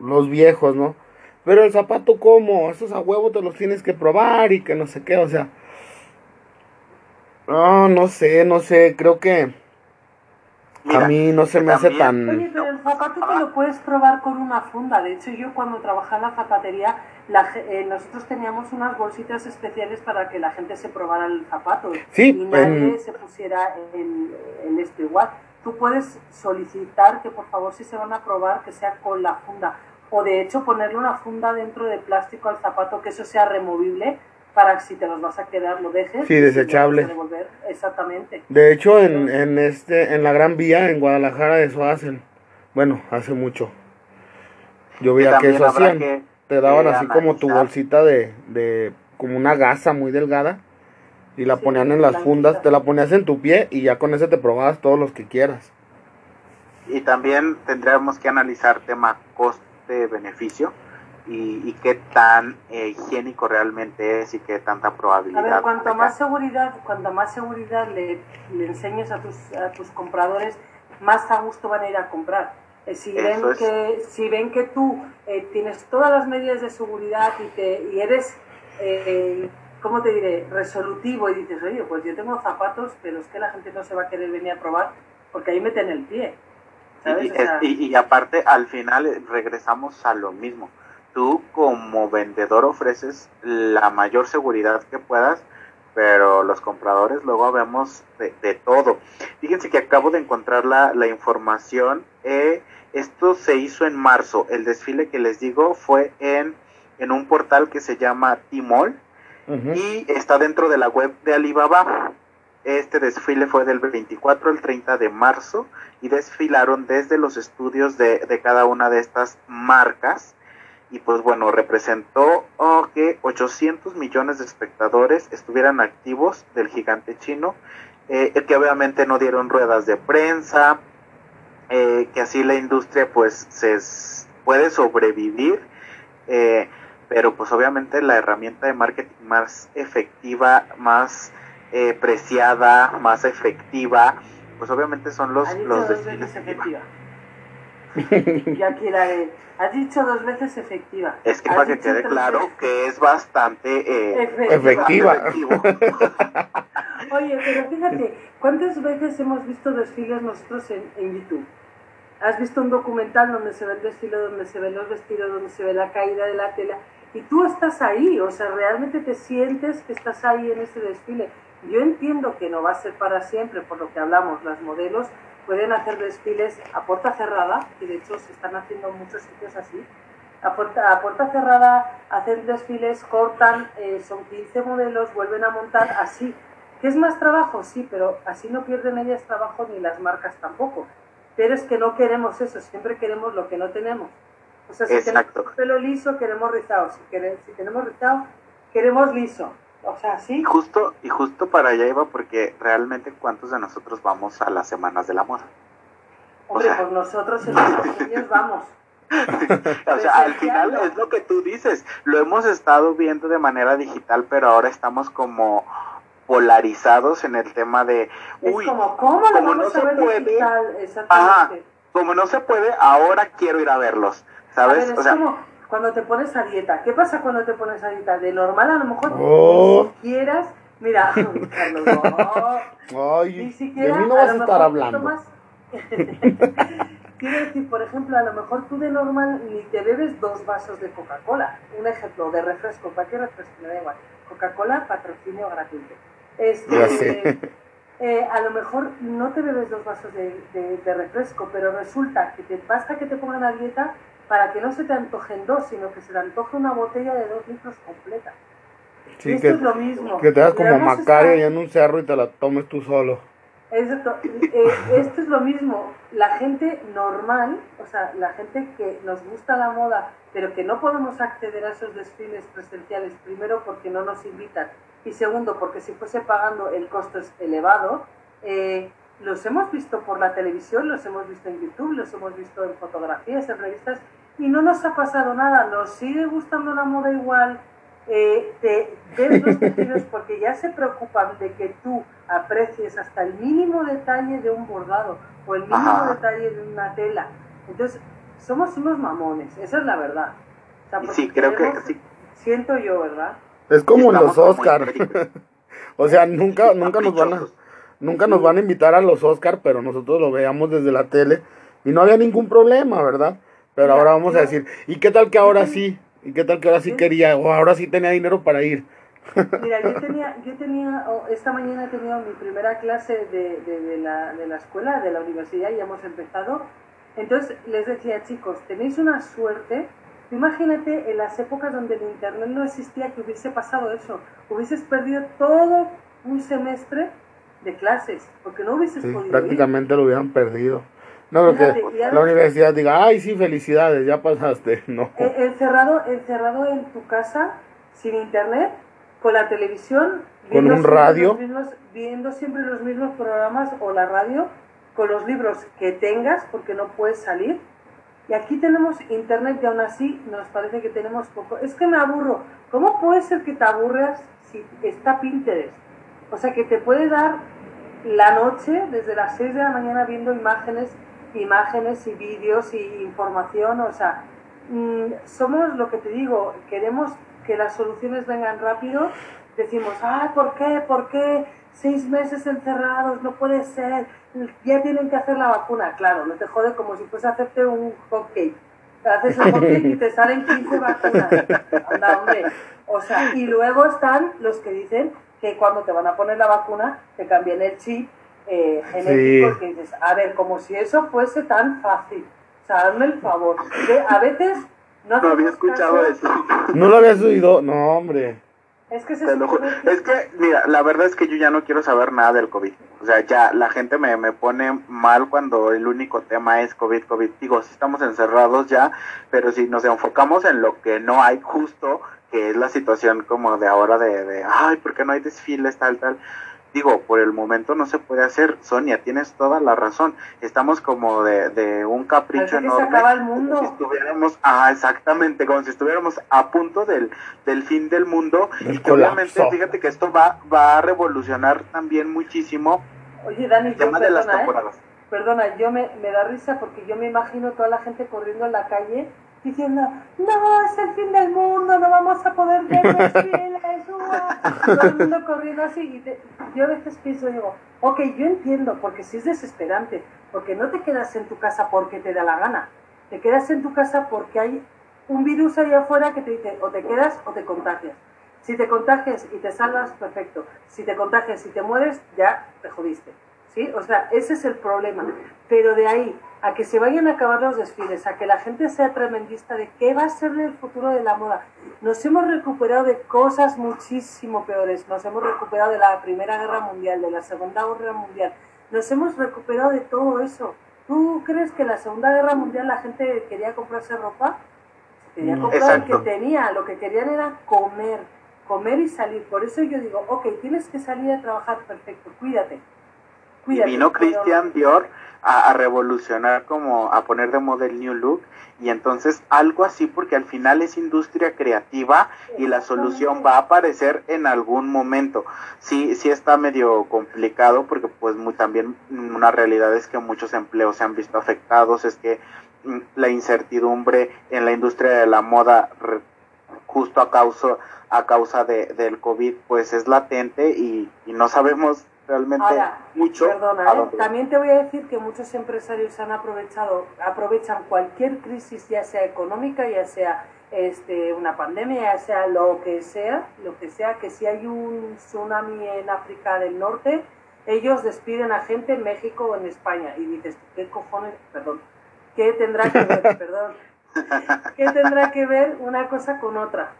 los viejos, ¿no? Pero el zapato, ¿cómo? Esos a huevo te los tienes que probar y que no sé qué, o sea. No, no sé, no sé, creo que a mí no se me hace tan... Oye, pero el zapato te lo puedes probar con una funda. De hecho, yo cuando trabajaba en la zapatería, la eh, nosotros teníamos unas bolsitas especiales para que la gente se probara el zapato. Sí, y nadie se pusiera en, en esto igual. Tú puedes solicitar que por favor si se van a probar que sea con la funda. O de hecho ponerle una funda dentro de plástico al zapato, que eso sea removible para que si te los vas a quedar lo dejes. Sí, desechable. Y devolver. Exactamente. De hecho, en, en, este, en la Gran Vía, en Guadalajara, eso hacen. Bueno, hace mucho. Yo veía que eso hacían. Que, te daban así como tu bolsita de, de, como una gasa muy delgada. Y la ponían en las fundas, te la ponías en tu pie y ya con ese te probabas todos los que quieras. Y también tendríamos que analizar tema coste-beneficio y, qué tan eh, higiénico realmente es y qué tanta probabilidad. A ver, cuanto más seguridad, cuanto más seguridad le, le enseñes a tus, a tus compradores, más a gusto van a ir a comprar. Eh, si, ven que, si ven que tú eh, tienes todas las medidas de seguridad y, te, y eres, eh, ¿cómo te diré?, resolutivo y dices, oye, pues yo tengo zapatos, pero es que la gente no se va a querer venir a probar porque ahí meten el pie. y, y aparte, al final regresamos a lo mismo tú como vendedor ofreces la mayor seguridad que puedas, pero los compradores luego vemos de, todo. Fíjense que acabo de encontrar la, la información. Eh, esto se hizo en marzo. El desfile que les digo fue en, en un portal que se llama Timol y está dentro de la web de Alibaba. Este desfile fue del 24 al 30 de marzo y desfilaron desde los estudios de, de cada una de estas marcas y pues bueno, representó oh, que 800 millones de espectadores estuvieran activos del gigante chino, eh, que obviamente no dieron ruedas de prensa, eh, que así la industria pues se puede sobrevivir, eh, pero pues obviamente la herramienta de marketing más efectiva, más preciada, más efectiva, pues obviamente son los, los desfiles. Yo aquí la Has dicho dos veces efectiva. Es que para que quede claro que es bastante eh, efectiva. Oye, pero fíjate, ¿cuántas veces hemos visto desfiles nosotros en, en, YouTube? Has visto un documental donde se ve el desfile, donde se ven los vestidos, donde se ve la caída de la tela, y tú estás ahí, o sea, realmente te sientes que estás ahí en ese desfile. Yo entiendo que no va a ser para siempre, por lo que hablamos, las modelos pueden hacer desfiles a puerta cerrada, y de hecho se están haciendo muchos sitios así. A puerta, a puerta cerrada hacen desfiles, cortan, eh, son 15 modelos, vuelven a montar así. ¿Qué es más trabajo? Sí, pero así no pierden ellas trabajo ni las marcas tampoco. Pero es que no queremos eso, siempre queremos lo que no tenemos. O sea, si tenemos pelo liso, queremos rizado. Si, queremos, si tenemos rizado, queremos liso. O sea, sí. Justo, y justo para allá iba porque realmente cuántos de nosotros vamos a las semanas de la moda. Hombre, pues nosotros en los niños vamos. o sea, al final es lo que tú dices, lo hemos estado viendo de manera digital, pero ahora estamos como polarizados en el tema de, uy, como, ¿cómo como no se puede, digital? como no se puede, ahora quiero ir a verlos, ¿sabes? o sea, como, cuando te pones a dieta. ¿Qué pasa cuando te pones a dieta? De normal a lo mejor oh. ni quieras, mira, Carlos, no, Ay, ni siquiera, de mí no vas a, estar hablando. Quiero decir, por ejemplo, a lo mejor tú de normal ni te bebes dos vasos de Coca-Cola. Un ejemplo de refresco, cualquier refresco, me da igual. Coca-Cola, patrocinio gratuito. Este, eh, a lo mejor no te bebes dos vasos de, de, de, refresco, pero resulta que te basta que te pongan a dieta para que no se te antojen dos, sino que se te antoje una botella de dos litros completa. Sí, esto que, es lo mismo. Que te das como Macario y en un cerro y te la tomes tú solo. Exacto. Eh, esto es lo mismo. La gente normal, o sea, la gente que nos gusta la moda, pero que no podemos acceder a esos desfiles presenciales, primero porque no nos invitan y segundo porque si fuese pagando el costo es elevado, eh, los hemos visto por la televisión, los hemos visto en YouTube, los hemos visto en fotografías, en revistas, y no nos ha pasado nada, nos sigue gustando la moda igual, eh, te ves los tejidos porque ya se preocupan de que tú aprecies hasta el mínimo detalle de un bordado o el mínimo detalle de una tela. Entonces, somos unos mamones, esa es la verdad. sí, creo que sí. Siento yo, ¿verdad? Es como los Oscar. o sea, nunca, nunca nos van a nunca nos van a invitar a los Oscar, pero nosotros lo veamos desde la tele Y no había ningún problema, ¿verdad? Pero ahora vamos a decir, ¿y qué tal que ahora sí? ¿Y qué tal que ahora sí quería o ahora sí tenía dinero para ir? Mira, yo tenía, yo tenía esta mañana he tenido mi primera clase de, de, la, de la escuela, de la universidad, y hemos empezado. Entonces les decía, chicos, tenéis una suerte. Imagínate en las épocas donde el Internet no existía que hubiese pasado eso. Hubieses perdido todo un semestre de clases, porque no hubieses podido. Prácticamente lo hubieran perdido. No, porque la universidad diga, ay, sí, felicidades, ya pasaste. No. Encerrado, encerrado en tu casa, sin internet, con la televisión, con un radio, viendo siempre los mismos programas o la radio, con los libros que tengas, porque no puedes salir. Y aquí tenemos internet y aún así nos parece que tenemos poco. Es que me aburro. ¿Cómo puede ser que te aburras si está Pinterest? O sea, que te puede dar la noche desde las 6 de la mañana viendo imágenes imágenes y vídeos y información, o sea, mm, somos lo que te digo, queremos que las soluciones vengan rápido, decimos, ah, ¿por qué? ¿Por qué? Seis meses encerrados, no puede ser, ya tienen que hacer la vacuna. Claro, no te jode como si fuese a hacerte un hotcake. Haces el hotcake y te salen 15 vacunas. Anda, hombre. O sea, y luego están los que dicen que cuando te van a poner la vacuna te cambian el chip eh, genético que dices, a ver, como si eso fuese tan fácil. O sea, hazme el favor. a veces no, no había escuchado eso. No lo habías oído, no, hombre. Es que, se es que, mira, la verdad es que yo ya no quiero saber nada del COVID. O sea, ya la gente me, me pone mal cuando el único tema es COVID, COVID. Digo, sí estamos encerrados ya, pero si nos enfocamos en lo que no hay justo, que es la situación como de ahora de, de ay, ¿por qué no hay desfiles, tal, tal? digo, por el momento no se puede hacer. Sonia, tienes toda la razón. Estamos como de, de un capricho enorme. Se acaba el mundo. si estuviéramos, ah, exactamente, como si estuviéramos a punto del, del fin del mundo. y que obviamente, fíjate que esto va, va a revolucionar también muchísimo Oye, Dani, el tema de las ¿eh? temporadas. Perdona, yo me, me da risa porque yo me imagino toda la gente corriendo en la calle diciendo, no, es el fin del mundo, no vamos a poder ver los fieles, todo el mundo corriendo así. Y yo a veces pienso, digo, ok, yo entiendo, porque si es desesperante, porque no te quedas en tu casa porque te da la gana, te quedas en tu casa porque hay un virus ahí afuera que te dice, o te quedas o te contagias. Si te contagias y te salvas, perfecto. Si te contagias y te mueres, ya te jodiste. ¿Sí? O sea, ese es el problema. Pero de ahí a que se vayan a acabar los desfiles, a que la gente sea tremendista de qué va a ser el futuro de la moda. Nos hemos recuperado de cosas muchísimo peores, nos hemos recuperado de la Primera Guerra Mundial, de la Segunda Guerra Mundial, nos hemos recuperado de todo eso. ¿Tú crees que en la Segunda Guerra Mundial la gente quería comprarse ropa? Quería comprar lo que tenía, lo que querían era comer, comer y salir. Por eso yo digo, ok, tienes que salir a trabajar, perfecto, cuídate. cuídate y vino Christian Dior a, revolucionar como a poner de moda el new look y entonces algo así porque al final es industria creativa y la solución va a aparecer en algún momento. Sí, sí está medio complicado porque pues muy, también una realidad es que muchos empleos se han visto afectados, es que mm, la incertidumbre en la industria de la moda justo a causa a causa de, del COVID pues es latente y, y no sabemos realmente mucho. Perdona, ¿eh? también te voy a decir que muchos empresarios han aprovechado, aprovechan cualquier crisis, ya sea económica, ya sea este, una pandemia, ya sea lo que sea, lo que sea, que si hay un tsunami en África del Norte, ellos despiden a gente en México o en España. Y dices, ¿qué cojones? Perdón. ¿Qué tendrá que ver? Perdón. ¿Qué tendrá que ver una cosa con otra?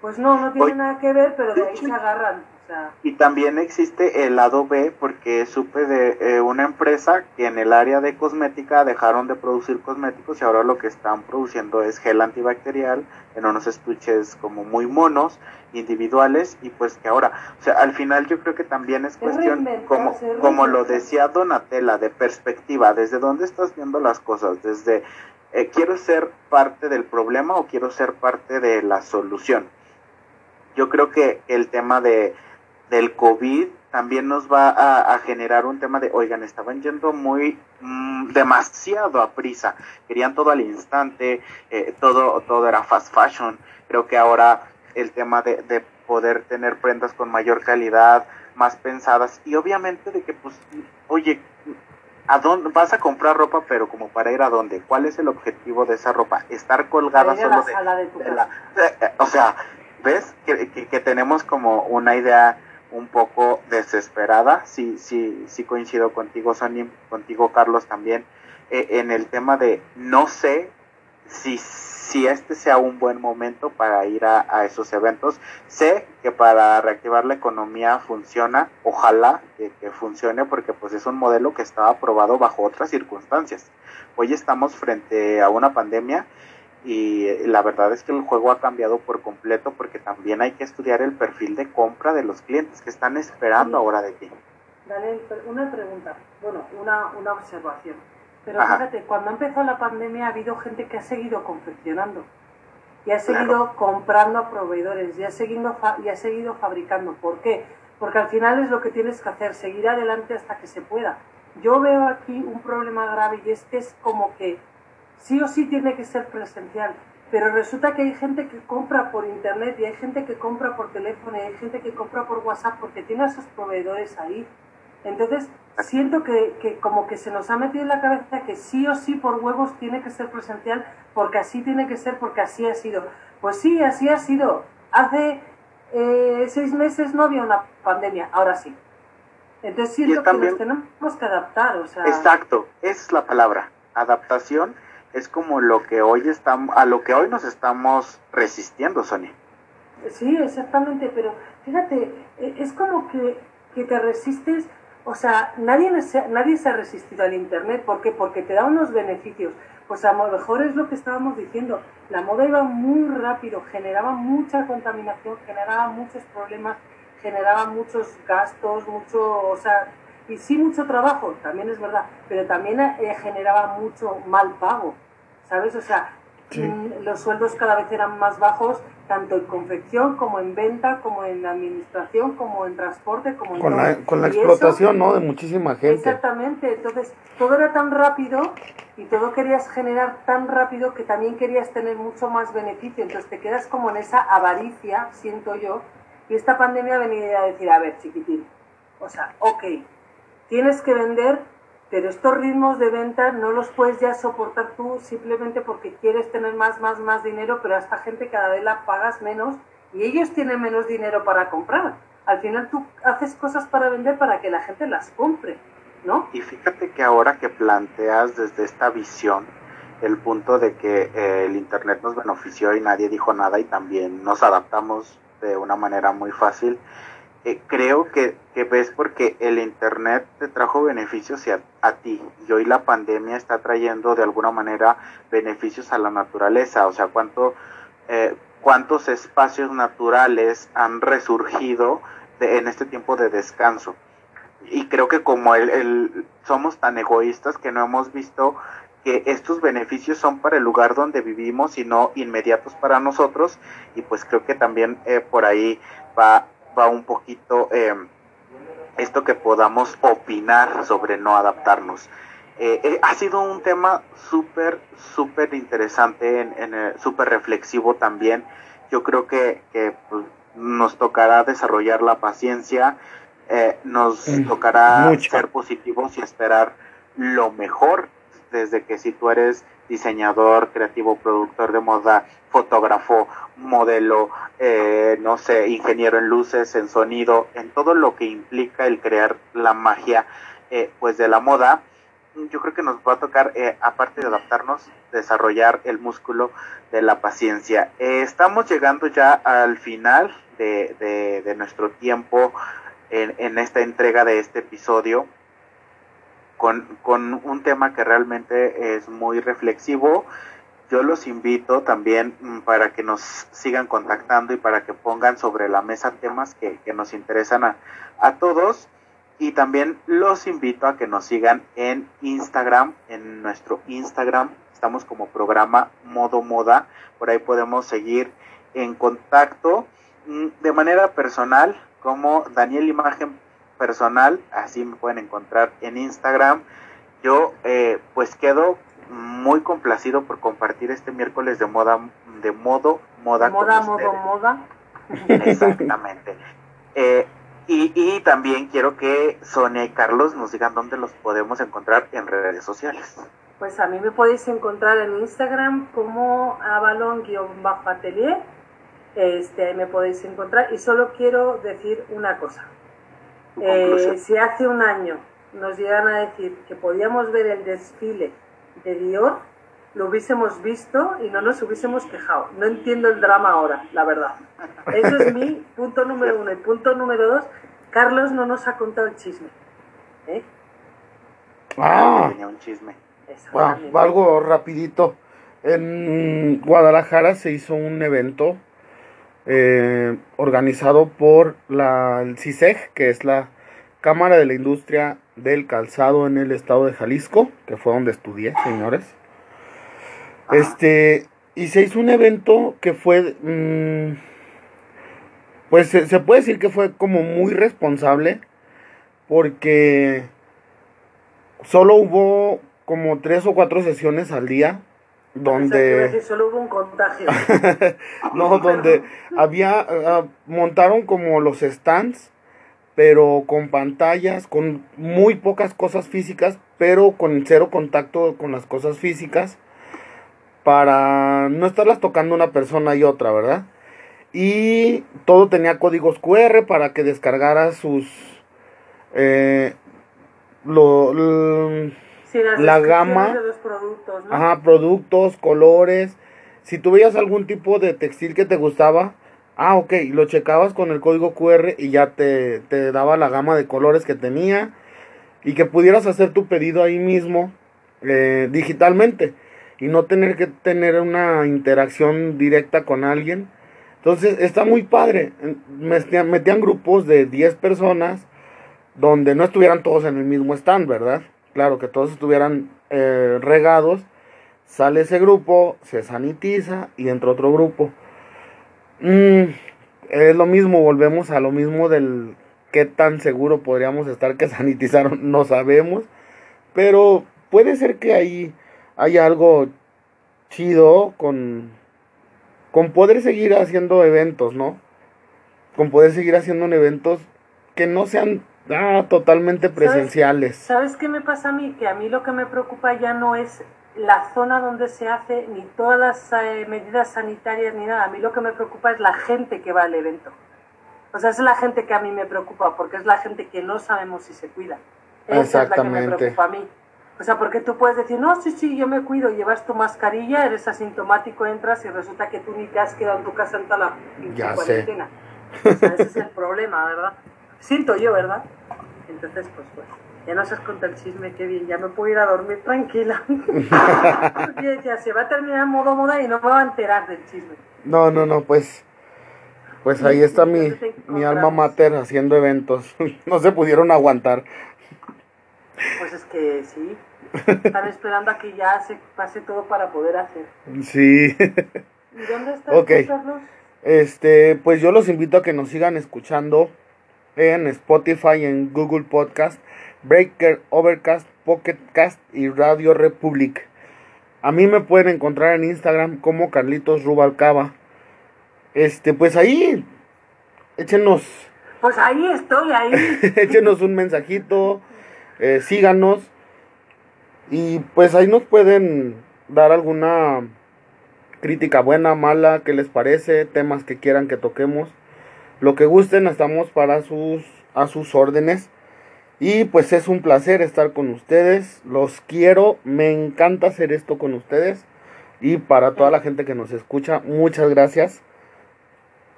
Pues no, no tiene nada que ver, pero de ahí se agarran. Y también existe el lado B porque supe de eh, una empresa que en el área de cosmética dejaron de producir cosméticos y ahora lo que están produciendo es gel antibacterial en unos estuches como muy monos, individuales y pues que ahora, o sea, al final yo creo que también es cuestión, como, como lo decía Donatella, de perspectiva, desde dónde estás viendo las cosas, desde eh, quiero ser parte del problema o quiero ser parte de la solución. Yo creo que el tema de del COVID también nos va a, generar un tema de, oigan, estaban yendo muy mm, demasiado a prisa, querían todo al instante, eh, todo, todo era fast fashion. Creo que ahora el tema de, de poder tener prendas con mayor calidad, más pensadas y obviamente de que, pues, oye, ¿A dónde vas a comprar ropa, pero como para ir a dónde? ¿Cuál es el objetivo de esa ropa? Estar colgada solo de, la, o sea, ves que, que, tenemos como una idea un poco desesperada. Sí, sí, sí coincido contigo, Sony, contigo, Carlos, también, eh, en el tema de no sé si si este sea un buen momento para ir a, esos eventos. Sé que para reactivar la economía funciona, ojalá que, funcione porque pues es un modelo que estaba aprobado bajo otras circunstancias. Hoy estamos frente a una pandemia y la verdad es que el juego ha cambiado por completo porque también hay que estudiar el perfil de compra de los clientes que están esperando ahora de ti. Dale, una pregunta, bueno, una, una observación pero fíjate, cuando empezó la pandemia ha habido gente que ha seguido confeccionando y ha seguido comprando a proveedores y ha, seguido y ha seguido fabricando. ¿Por qué? Porque al final es lo que tienes que hacer, seguir adelante hasta que se pueda. Yo veo aquí un problema grave y es que es como que sí o sí tiene que ser presencial, pero resulta que hay gente que compra por internet y hay gente que compra por teléfono y hay gente que compra por WhatsApp porque tiene a sus proveedores ahí. Entonces, siento que, que, como que se nos ha metido en la cabeza que sí o sí por huevos tiene que ser presencial, porque así tiene que ser, porque así ha sido. Pues sí, así ha sido. Hace eh, seis meses no había una pandemia, ahora sí. Entonces siento que nos tenemos que adaptar, o sea... Exacto, es la palabra. Adaptación es como lo que hoy estamos, a lo que hoy nos estamos resistiendo, Sonia. Sí, exactamente, pero fíjate, e, es como que, que te resistes o sea, nadie, nadie se ha resistido al Internet. ¿Por qué? Porque te da unos beneficios. Pues a lo mejor es lo que estábamos diciendo. La moda iba muy rápido, generaba mucha contaminación, generaba muchos problemas, generaba muchos gastos, mucho, o sea, y sí mucho trabajo, también es verdad, pero también eh, generaba mucho mal pago, ¿sabes? O sea, mm, los sueldos cada vez eran más bajos tanto en confección como en venta, como en administración, como en transporte, como en con la, con la explotación, ¿no? De muchísima gente. Exactamente, entonces todo era tan rápido y todo querías generar tan rápido que también querías tener mucho más beneficio, entonces te quedas como en esa avaricia, siento yo, y esta pandemia ha venido a decir, a ver, chiquitín, o sea, ok, tienes que vender pero estos ritmos de venta no los puedes ya soportar tú simplemente porque quieres tener más, más, más dinero, pero a esta gente cada vez la pagas menos y ellos tienen menos dinero para comprar. Al final tú haces cosas para vender para que la gente las compre, ¿no? Y fíjate que ahora que planteas desde esta visión el punto de que eh, el Internet nos benefició y nadie dijo nada y también nos adaptamos de una manera muy fácil, eh, creo que, ves porque el Internet te trajo beneficios a, a, ti y hoy la pandemia está trayendo de alguna manera beneficios a la naturaleza, o sea, cuánto, eh, cuántos espacios naturales han resurgido en este tiempo de descanso. Y creo que como el, somos tan egoístas que no hemos visto que estos beneficios son para el lugar donde vivimos y no inmediatos para nosotros y pues creo que también eh, por ahí va va un poquito eh, esto que podamos opinar sobre no adaptarnos. Eh, eh, ha sido un tema súper, súper interesante, en, súper reflexivo también. Yo creo que, pues, nos tocará desarrollar la paciencia, nos tocará ser positivos y esperar lo mejor, desde que si tú eres diseñador, creativo, productor de moda, fotógrafo, modelo, eh, no sé, ingeniero en luces, en sonido, en todo lo que implica el crear la magia, eh, pues de la moda, yo creo que nos va a tocar, eh, aparte de adaptarnos, desarrollar el músculo de la paciencia. estamos llegando ya al final de, de, nuestro tiempo en, en, esta entrega de este episodio con, con un tema que realmente es muy reflexivo yo los invito también mm, para que nos sigan contactando y para que pongan sobre la mesa temas que, nos interesan a, a, todos. Y también los invito a que nos sigan en Instagram, en nuestro Instagram. Estamos como programa Modo Moda. Por ahí podemos seguir en contacto mm, de manera personal como Daniel Imagen Personal. Así me pueden encontrar en Instagram. Yo eh, pues quedo muy complacido por compartir este miércoles de moda, de modo moda. Moda, modo, moda. Exactamente. Eh, Y, y también quiero que Sonia y Carlos nos digan dónde los podemos encontrar en redes sociales. Pues a mí me podéis encontrar en Instagram como avalon-atelier. Este, ahí me podéis encontrar. Y solo quiero decir una cosa. Eh, si hace un año nos llegan a decir que podíamos ver el desfile de Dior, lo hubiésemos visto y no nos hubiésemos quejado. No entiendo el drama ahora, la verdad. Eso es mi punto número uno. Y punto número dos, Carlos no nos ha contado el chisme. ¿eh? Ah, Tenía un chisme. ah, algo rapidito. En Guadalajara se hizo un evento eh, organizado por la el CISEG, que es la Cámara de la Industria del Calzado en el estado de Jalisco, que fue donde estudié, señores. Ajá. Este, y se hizo un evento que fue, mm, pues se, se puede decir que fue como muy responsable, porque solo hubo como tres o cuatro sesiones al día, O sea, donde, solo hubo un contagio. no, donde había, ah, montaron como los stands, pero con pantallas, con muy pocas cosas físicas, pero con cero contacto con las cosas físicas, para no estarlas tocando una persona y otra, ¿verdad? Y todo tenía códigos QR para que descargaras sus... eh, lo, lo- Sí, La gama- de los productos, ¿no? Ajá, productos, colores. Si tú veías algún tipo de textil que te gustaba, ah, ok, lo checabas con el código QR y ya te, te daba la gama de colores que tenía y que pudieras hacer tu pedido ahí mismo eh, digitalmente y no tener que tener una interacción directa con alguien. Entonces está muy padre. Metían, metían grupos de 10 personas donde no estuvieran todos en el mismo stand, ¿verdad? Claro, que todos estuvieran eh, regados. Sale ese grupo, se sanitiza y entra otro grupo. Mm, es lo mismo, volvemos a lo mismo del qué tan seguro podríamos estar que sanitizaron, no sabemos. Pero puede ser que ahí haya algo chido con, con poder seguir haciendo eventos, ¿no? Con poder seguir haciendo eventos que no sean ah, totalmente presenciales. ¿Sabes qué me pasa a mí? Que a mí lo que me preocupa ya no es la zona donde se hace, ni todas las eh, medidas sanitarias, ni nada. A mí lo que me preocupa es la gente que va al evento. O sea, es la gente que a mí me preocupa, porque es la gente que no sabemos si se cuida. Esa es la que me preocupa a mí. O sea, porque tú puedes decir, no, sí, sí, yo me cuido, llevas tu mascarilla, eres asintomático, entras y resulta que tú ni te has quedado en tu casa en toda la Ya sé. cuarentena. O sea, ese es el problema, ¿verdad? Siento yo, ¿verdad? Entonces, pues, pues, ya nos has contado el chisme, qué bien, ya me puedo ir a dormir tranquila. Porque decía, se va a terminar modo moda y no me va a enterar del chisme. No, no, no, pues. Pues ahí está mi, mi alma mater haciendo eventos. No se pudieron aguantar. Pues es que sí, están esperando a que ya se pase todo para poder hacer. Sí. ¿Y dónde estás, Ok. tú, Carlos? Este, pues yo los invito a que nos sigan escuchando en Spotify, en Google Podcast, Breaker, Overcast, Pocket Cast y Radio Republic. A mí me pueden encontrar en Instagram como Carlitos Rubalcaba. Este, pues ahí, échenos, Pues ahí estoy, ahí. échenos un mensajito, eh, síganos y pues ahí nos pueden dar alguna crítica buena, mala, qué les parece, temas que quieran que toquemos, lo que gusten, estamos para sus a sus órdenes. Y pues es un placer estar con ustedes, los quiero, me encanta hacer esto con ustedes y para toda la gente que nos escucha, muchas gracias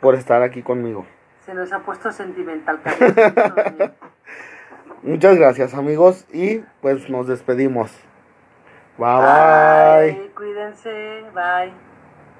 por estar aquí conmigo. Se nos ha puesto sentimental. Muchas gracias amigos y pues nos despedimos. Bye bye. Bye, cuídense, bye.